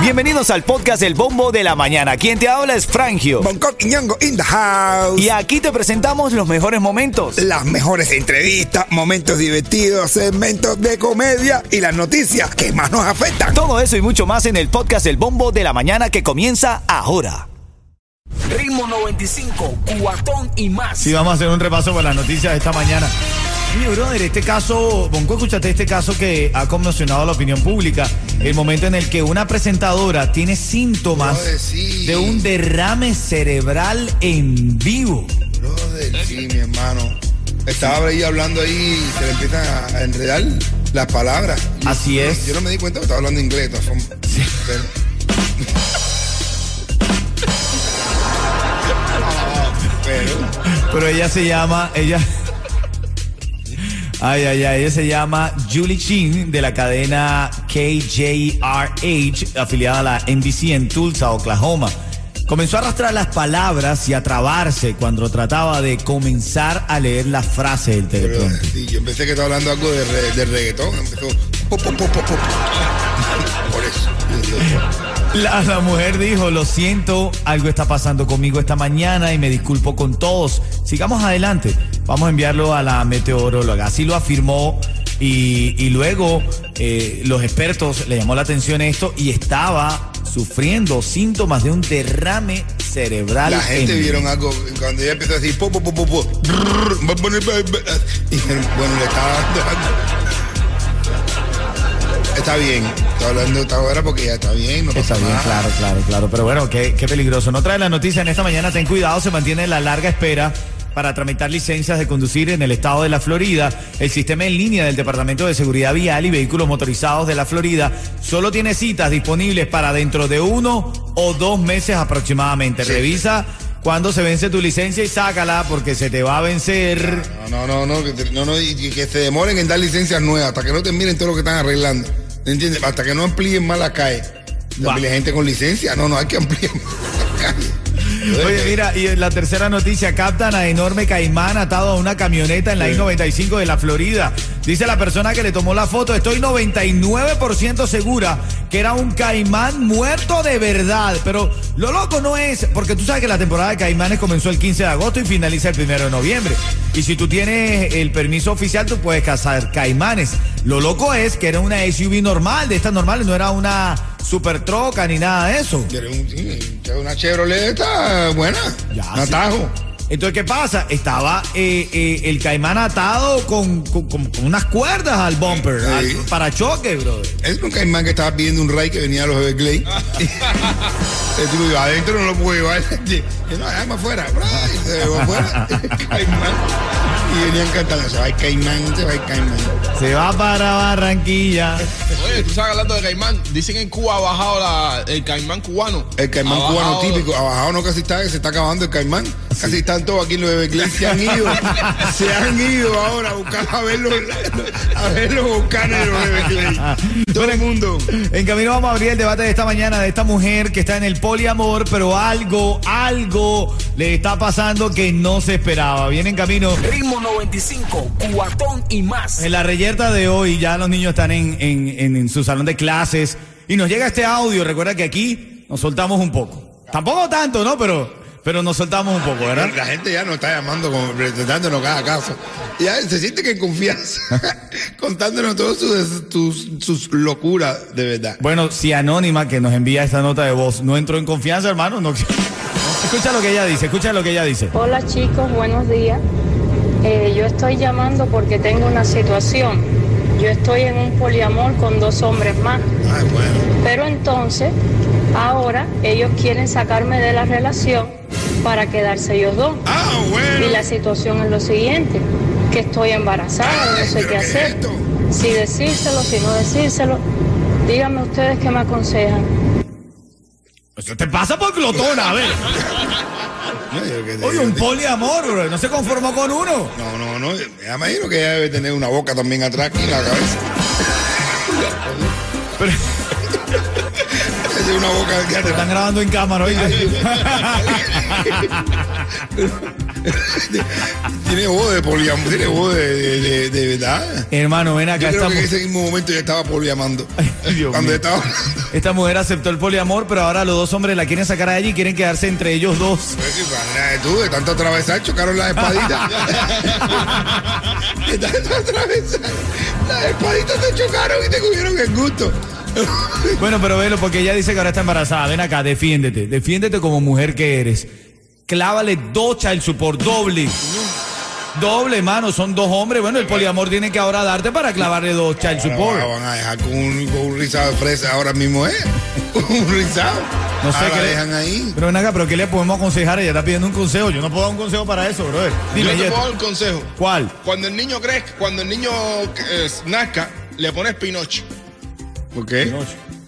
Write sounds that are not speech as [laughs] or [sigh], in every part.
Bienvenidos al podcast El Bombo de la Mañana. Quien te habla es Frangio. Bangkok y Ñongo in the house. Y aquí te presentamos los mejores momentos. Las mejores entrevistas, momentos divertidos, segmentos de comedia y las noticias que más nos afectan. Todo eso y mucho más en el podcast El Bombo de la Mañana que comienza ahora. Ritmo 95, cuatón y más. Sí, vamos a hacer un repaso por las noticias de esta mañana. Brother, este caso, Bonco, escúchate este caso que ha conmocionado a la opinión pública. El momento en el que una presentadora tiene síntomas Brother, sí. de un derrame cerebral en vivo. Brother, sí, mi hermano. Estaba ahí hablando ahí y se le empiezan a enredar las palabras. Yo- Así es. Yo no me di cuenta que estaba hablando inglés. Pero- [laughs] Pero, Pero ella se llama, ella... Ay, ay, ay, ella se llama Julie Chin de la cadena KJRH, afiliada a la NBC en Tulsa, Oklahoma. Comenzó a arrastrar las palabras y a trabarse cuando trataba de comenzar a leer la frase del teleprompter. sí, yo pensé que estaba hablando algo de, re- de reggaetón. Empezó. po, po, po, po, po. [laughs] Por eso. La, la mujer dijo, lo siento, algo está pasando conmigo esta mañana y me disculpo con todos. Sigamos adelante. Vamos a enviarlo a la meteoróloga. Así lo afirmó y, y luego eh, los expertos le llamó la atención esto y estaba sufriendo síntomas de un derrame cerebral. La gente en- vieron algo cuando ella empezó a decir po, po, po, brrr, y bueno, le estaba dando. Está bien, está hablando esta hora porque ya está bien, no pasa Está bien, nada. claro, claro, claro. Pero bueno, qué, qué peligroso. No trae la noticia en esta mañana. Ten cuidado, se mantiene la larga espera para tramitar licencias de conducir en el estado de la Florida. El sistema en línea del Departamento de Seguridad Vial y Vehículos Motorizados de la Florida solo tiene citas disponibles para dentro de uno o dos meses aproximadamente. Sí. Revisa cuándo se vence tu licencia y sácala porque se te va a vencer. No, no, no, no, que, te- no, no, y que se demoren en dar licencias nuevas hasta que no terminen todo lo que están arreglando. ¿Entiendes? Hasta que no amplíen más la calle. La gente con licencia, no, no, hay que ampliar más la calle. Oye, mira, y en la tercera noticia, captan a enorme caimán atado a una camioneta en la I-95 de la Florida. Dice la persona que le tomó la foto, estoy 99% segura que era un caimán muerto de verdad. Pero lo loco no es, porque tú sabes que la temporada de caimanes comenzó el 15 de agosto y finaliza el 1 de noviembre. Y si tú tienes el permiso oficial, tú puedes cazar caimanes. Lo loco es que era una SUV normal, de estas normales, no era una super troca ni nada de eso. Sí, una Chevrolet está buena. Ya, un sí. atajo. Entonces, ¿qué pasa? Estaba eh, eh, el caimán atado con, con- con- unas cuerdas al bumper, Sí. al parachoque, brother. Es un caimán que estaba pidiendo un ray que venía a los Everglades. [laughs] Adentro no lo puedo llevar. [laughs] No, déjame afuera. Ray, Se afuera. [laughs] caimán. Y venían cantando, se va el caimán, se va el caimán. Se va para Barranquilla. Oye, tú sabes hablando de caimán. Dicen que en Cuba ha bajado la- el caimán cubano. El caimán Ha cubano bajado- típico, abajo no casi está, se está acabando el caimán. Casi están todos aquí en los Everglades. Se han ido, [laughs] se han ido ahora a buscar a ver los, a ver los volcanes de los Everglades. Todo el mundo. En camino vamos a abrir el debate de esta mañana de esta mujer que está en el poliamor, pero algo, algo le está pasando que no se esperaba. Viene en camino. Ritmo 95, cuatón y más. En la reyerta de hoy ya los niños están en, en- en- en su salón de clases y nos llega este audio. Recuerda que aquí nos soltamos un poco. Tampoco tanto, ¿no? Pero, pero nos soltamos un poco, ¿verdad? La gente ya nos está llamando, como presentándonos cada caso. Ya se siente que en confianza, [laughs] contándonos todas sus, sus, sus locuras de verdad. Bueno, si Anónima, que nos envía esta nota de voz, no entró en confianza, hermano, no. [laughs] Escucha lo que ella dice, escucha lo que ella dice. Hola chicos, buenos días. Eh, yo estoy llamando porque tengo una situación. Yo estoy en un poliamor con dos hombres más, Ay, bueno. pero entonces ahora ellos quieren sacarme de la relación para quedarse ellos dos. Ah, Y la situación es lo siguiente, que estoy embarazada, no sé qué ¿qué es hacer. esto? Si decírselo, si no decírselo. Díganme ustedes qué me aconsejan. Eso te pasa por glotona, a ver. [laughs] No, te- Oye, un poliamor, bro, no se conformó con uno. No, no, no. Me imagino que ella debe tener una boca también atrás aquí en la cabeza. Pero, [laughs] una boca Te gata. están grabando en cámara, ¿oíste? [laughs] [laughs] Tiene voz de poliamor, tiene voz de, de, de- de verdad. Hermano, ven acá. Yo creo que en ese mismo momento ya estaba poliamando. [laughs] Dios Cuando mío. estaba. esta mujer aceptó el poliamor, pero ahora los dos hombres la quieren sacar a ella y quieren quedarse entre ellos dos. Pues sí, imagínate tú, de tanto atravesar, chocaron las espaditas. [laughs] de tanto atravesar, las espaditas te chocaron y te cogieron el gusto. Bueno, pero velo, porque ella dice que ahora está embarazada. Ven acá, defiéndete. Defiéndete como mujer que eres. Clávale dos child support, doble. Doble, mano, son dos hombres. Bueno, el poliamor tiene que ahora darte para clavarle dos child support. Ahora van a dejar con un, con un rizado de fresa ahora mismo, ¿eh? [laughs] un rizado. No sé qué le- dejan ahí. Pero ven acá, pero ¿qué le podemos aconsejar? Ella está pidiendo un consejo. Yo no puedo dar un consejo para eso, brother. Dime, Yo te puedo dar un consejo. ¿Cuál? Cuando el niño crezca, cuando el niño eh, nazca, le pones Pinocho. ¿Por qué?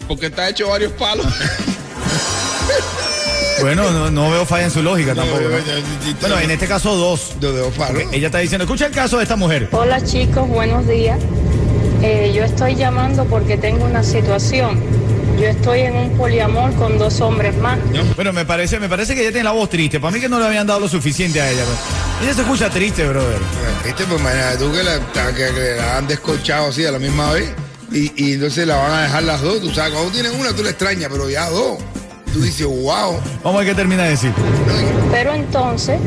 Porque está hecho varios palos. [laughs] Bueno, no, no veo falla en su lógica tampoco. ¿no? Bueno, en este caso dos. Yo. Ella está diciendo, escucha el caso de esta mujer. Hola chicos, buenos días. Eh, yo estoy llamando porque tengo una situación. Yo estoy en un poliamor con dos hombres más. Bueno, me parece, me parece que ella tiene la voz triste. Para mí que no le habían dado lo suficiente a ella. Ella se escucha triste, brother. ¿Viste? Pues imagínate tú que la, que, que la han descolchado así a la misma vez y, y entonces la van a dejar las dos. Tú sabes, cuando tienes una tú la extrañas, pero ya dos. Tú dices, wow. Vamos a ver qué termina de decir. Pero entonces,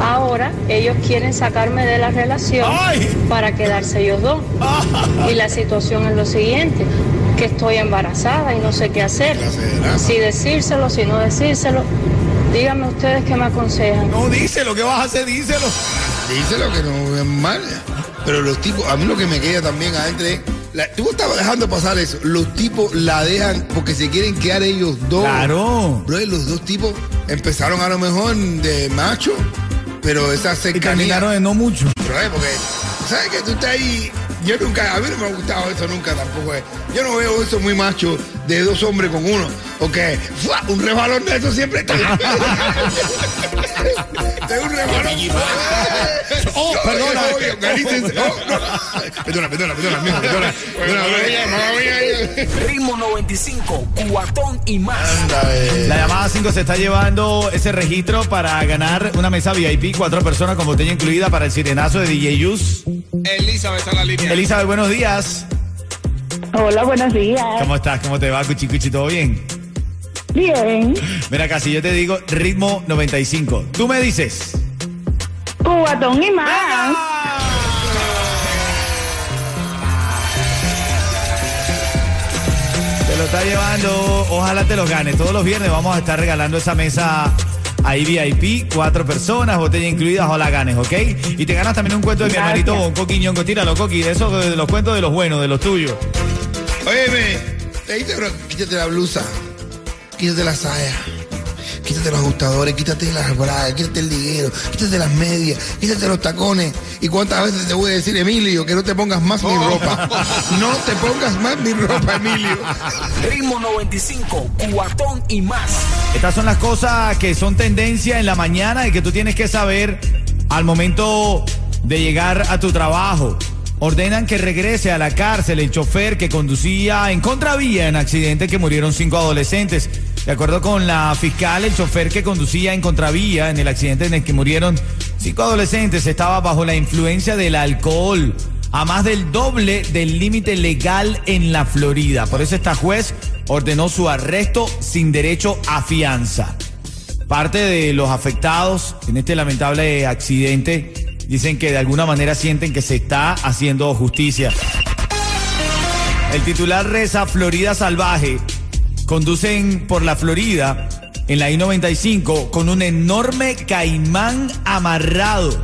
ahora ellos quieren sacarme de la relación ¡Ay! para quedarse ellos dos. Y la situación es lo siguiente, que estoy embarazada y no sé qué hacer. Si decírselo, si no decírselo. Díganme ustedes qué me aconsejan. No, díselo, ¿qué vas a hacer? Díselo. Díselo que no es mal. Pero los tipos, a mí lo que me queda también adentro es. La- tú estabas dejando pasar eso. Los tipos la dejan porque se quieren quedar ellos dos. Claro. Bro, y los dos tipos empezaron a lo mejor de macho, pero esa Y cercanía. terminaron de no mucho. Bro, porque, ¿sabes que tú estás ahí? Yo nunca, a mí no me ha gustado eso nunca tampoco. eh. Yo no veo eso muy macho de dos hombres con uno. Porque ¡fua! un rebalón de eso siempre está. de [laughs] un rebalón. [laughs] Oh, perdona. [laughs] Oh, no. Perdona, perdona, perdona, mijo, perdona. Perdona, perdona. Ritmo 95, cuatón y más. Eh. La llamada 5 se está llevando ese registro para ganar una mesa VIP, cuatro personas con botella incluida para el sirenazo de DJ Yus. Elizabeth está en la línea. Elizabeth, buenos días. Hola, buenos días. ¿Cómo estás? ¿Cómo te va, Cuchi Cuchi? ¿Todo bien? Bien. Mira, acá, si yo te digo ritmo 95, tú me dices. Cubatón y más. Te lo está llevando, ojalá te los ganes. Todos los viernes vamos a estar regalando esa mesa ahí VIP, cuatro personas, botella incluida, ojalá ganes, ¿ok? Y te ganas también un cuento de mi hermanito Bonco Quiñongo. Tíralo, Coqui, de esos de los cuentos de los buenos, de los tuyos. Óyeme, te dice, bro, quítate la blusa, quítate la saya, quítate los ajustadores, quítate las bragas, quítate el liguero, quítate las medias, quítate los tacones. ¿Y cuántas veces te voy a decir, Emilio, que no te pongas más mi ropa? No te pongas más mi ropa, Emilio. Ritmo 95, cuatón y más. Estas son las cosas que son tendencia en la mañana y que tú tienes que saber al momento de llegar a tu trabajo. Ordenan que regrese a la cárcel el chofer que conducía en contravía en accidente que murieron cinco adolescentes. De acuerdo con la fiscal, el chofer que conducía en contravía en el accidente en el que murieron cinco adolescentes estaba bajo la influencia del alcohol a más del doble del límite legal en la Florida. Por eso esta juez ordenó su arresto sin derecho a fianza. Parte de los afectados en este lamentable accidente dicen que de alguna manera sienten que se está haciendo justicia. El titular reza Florida Salvaje. Conducen por la Florida en la I-95 con un enorme caimán amarrado.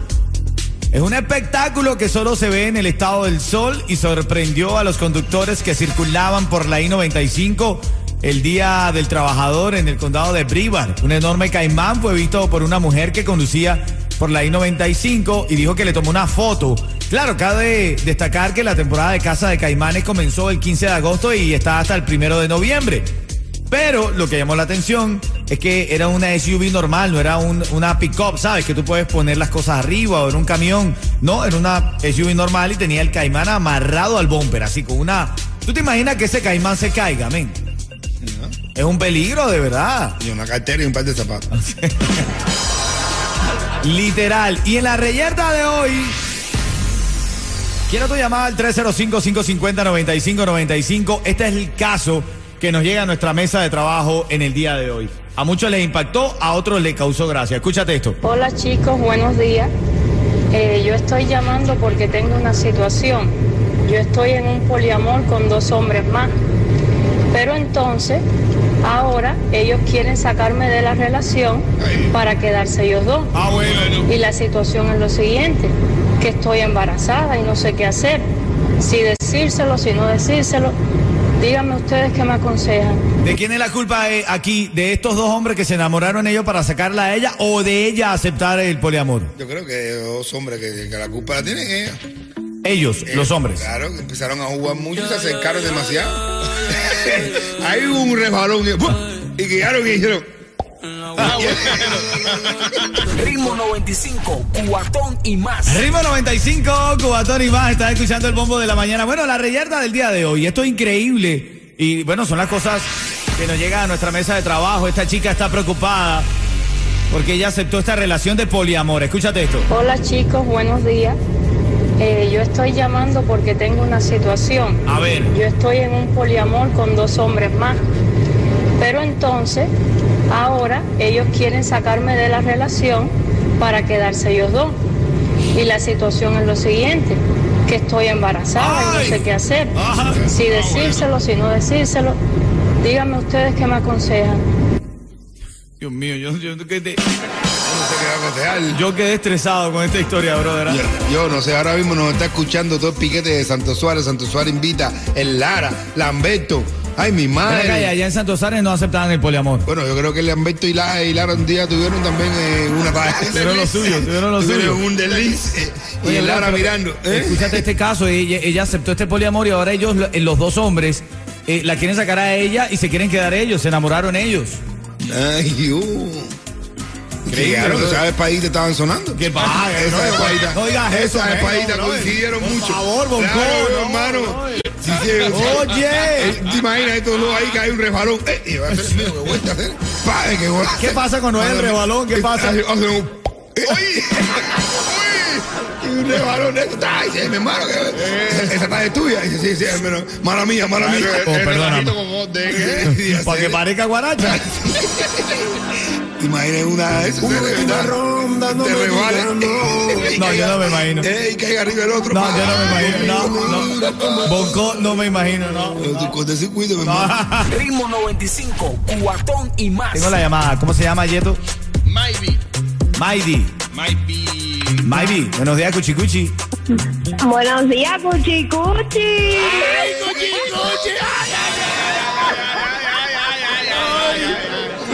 Es un espectáculo que solo se ve en el estado del sol y sorprendió a los conductores que circulaban por la I-95 el día del trabajador en el condado de Brevard. Un enorme caimán fue visto por una mujer que conducía por la I-95 y dijo que le tomó una foto. Claro, cabe destacar que la temporada de caza de caimanes comenzó el 15 de agosto y está hasta el primero de noviembre. Pero lo que llamó la atención es que era una SUV normal, no era un- una pick-up, ¿sabes? Que tú puedes poner las cosas arriba o en un camión. No, era una SUV normal y tenía el caimán amarrado al bumper, así con una... ¿Tú te imaginas que ese caimán se caiga, men? Es Es un peligro, de verdad. Y una cartera y un par de zapatos. [laughs] Literal. Y en la reyerta de hoy, quiero tu llamada al 305-550-9595. Este es el caso que nos llega a nuestra mesa de trabajo en el día de hoy. A muchos les impactó, a otros les causó gracia. Escúchate esto. Hola chicos, buenos días. Eh, yo estoy llamando porque tengo una situación. Yo estoy en un poliamor con dos hombres más. Pero entonces, ahora ellos quieren sacarme de la relación para quedarse ellos dos. Ah, bueno. Y la situación es lo siguiente, que estoy embarazada y no sé qué hacer. Si decírselo, si no decírselo. Díganme ustedes qué me aconsejan. ¿De quién es la culpa eh, aquí? ¿De estos dos hombres que se enamoraron ellos para sacarla a ella o de ella aceptar el poliamor? Yo creo que dos hombres que, que la culpa la tienen ellos. Ellos, los hombres. Claro, empezaron a jugar mucho y se acercaron demasiado. [laughs] Ahí hubo un resbalón y, ¡pum! y quedaron y dijeron. Ritmo 95, cuatón y más. Ritmo 95, Cubatón y más, estás escuchando el bombo de la mañana. Bueno, la reyerta del día de hoy, esto es increíble. Y bueno, son las cosas que nos llegan a nuestra mesa de trabajo. Esta chica está preocupada porque ella aceptó esta relación de poliamor. Escúchate esto. Hola chicos, buenos días. Eh, yo estoy llamando porque tengo una situación. A ver. Yo estoy en un poliamor con dos hombres más. Pero entonces, ahora ellos quieren sacarme de la relación para quedarse ellos dos. Y la situación es lo siguiente, que estoy embarazada y no sé qué hacer. Ajá. Si decírselo, si no decírselo. Díganme ustedes qué me aconsejan. Dios mío, yo, yo, quedé, No sé qué va a aconsejar. yo quedé estresado con esta historia, brother. ¿ah? Yo, yo no sé, ahora mismo nos está escuchando todo el piquete de Santo Suárez. Santo Suárez invita, el Lara, Lamberto. Ay, mi acá, madre. allá en Santos Ares no aceptaban el poliamor. Bueno, yo creo que Lamberto y Lara, y Lara un día tuvieron también eh, una [laughs] Tuvieron lo suyo, tuvieron lo Tuvieron suyo. un desliz. eh, y el Lara pero mirando. ¿eh? Escúchate este caso, ella, ella aceptó este poliamor y ahora ellos, lo- los dos hombres, eh, la quieren sacar a ella y se quieren quedar ellos, se enamoraron ellos. Ay, uh. Claro, bro. ¿sabes país te estaban sonando? ¿Qué pasa? Esa No, espadita. no digas eso, Esa no, espadita no, coincidieron por mucho. favor, Bonco, Claro, no, hermano. No. Oye. Eh, ¿Te imaginas estos dos ahí que hay un resbalón? Eh, y va a ser mío, ¿qué a hacer? Padre, ¿qué voy a ¿Qué hacer? pasa cuando hay el resbalón? ¿Qué eh, pasa? hace- hace un- eh, ¡Oye! Un resbalón de esto. ¡Ay, sí, mi hermano! que- Esa está es tuya. Dice, sí, sí, hermano. Mala mía, mala mía. Oh, perdóname. [laughs] Sí, Para que parezca guaracha. [laughs] Imaginen una de esas. Te resbales. [laughs] No, yo no me imagino. Y caiga arriba el otro. No, yo no me imagino. No, no. Bonco, no me imagino, no. Con ese cuido, hermano. [laughs] Ritmo 95, cuatón y más. Tengo la llamada. ¿Cómo se llama, Yeto? Maybe, Maidi. might be. Maidi. Buenos días, Cuchicuchi. Buenos días,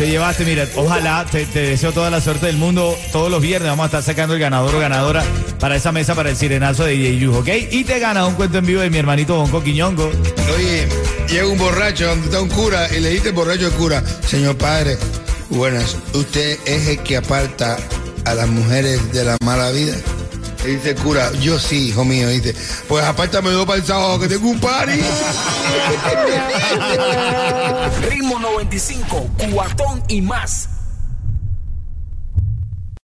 Te llevaste, mira, ojalá, te, te deseo toda la suerte del mundo. Todos los viernes vamos a estar sacando el ganador o ganadora para esa mesa para el sirenazo de DJ Yu, ¿ok? Y te gana un cuento en vivo de mi hermanito Bonco Quiñongo. Oye, llega un borracho donde está un cura y le dice borracho al cura, señor padre, buenas, usted es el que aparta a las mujeres de la mala vida. Dice el cura, yo sí, hijo mío. Dice, pues apártame dos para el sábado que tengo un party. [laughs] Ritmo 95, cuatón y más.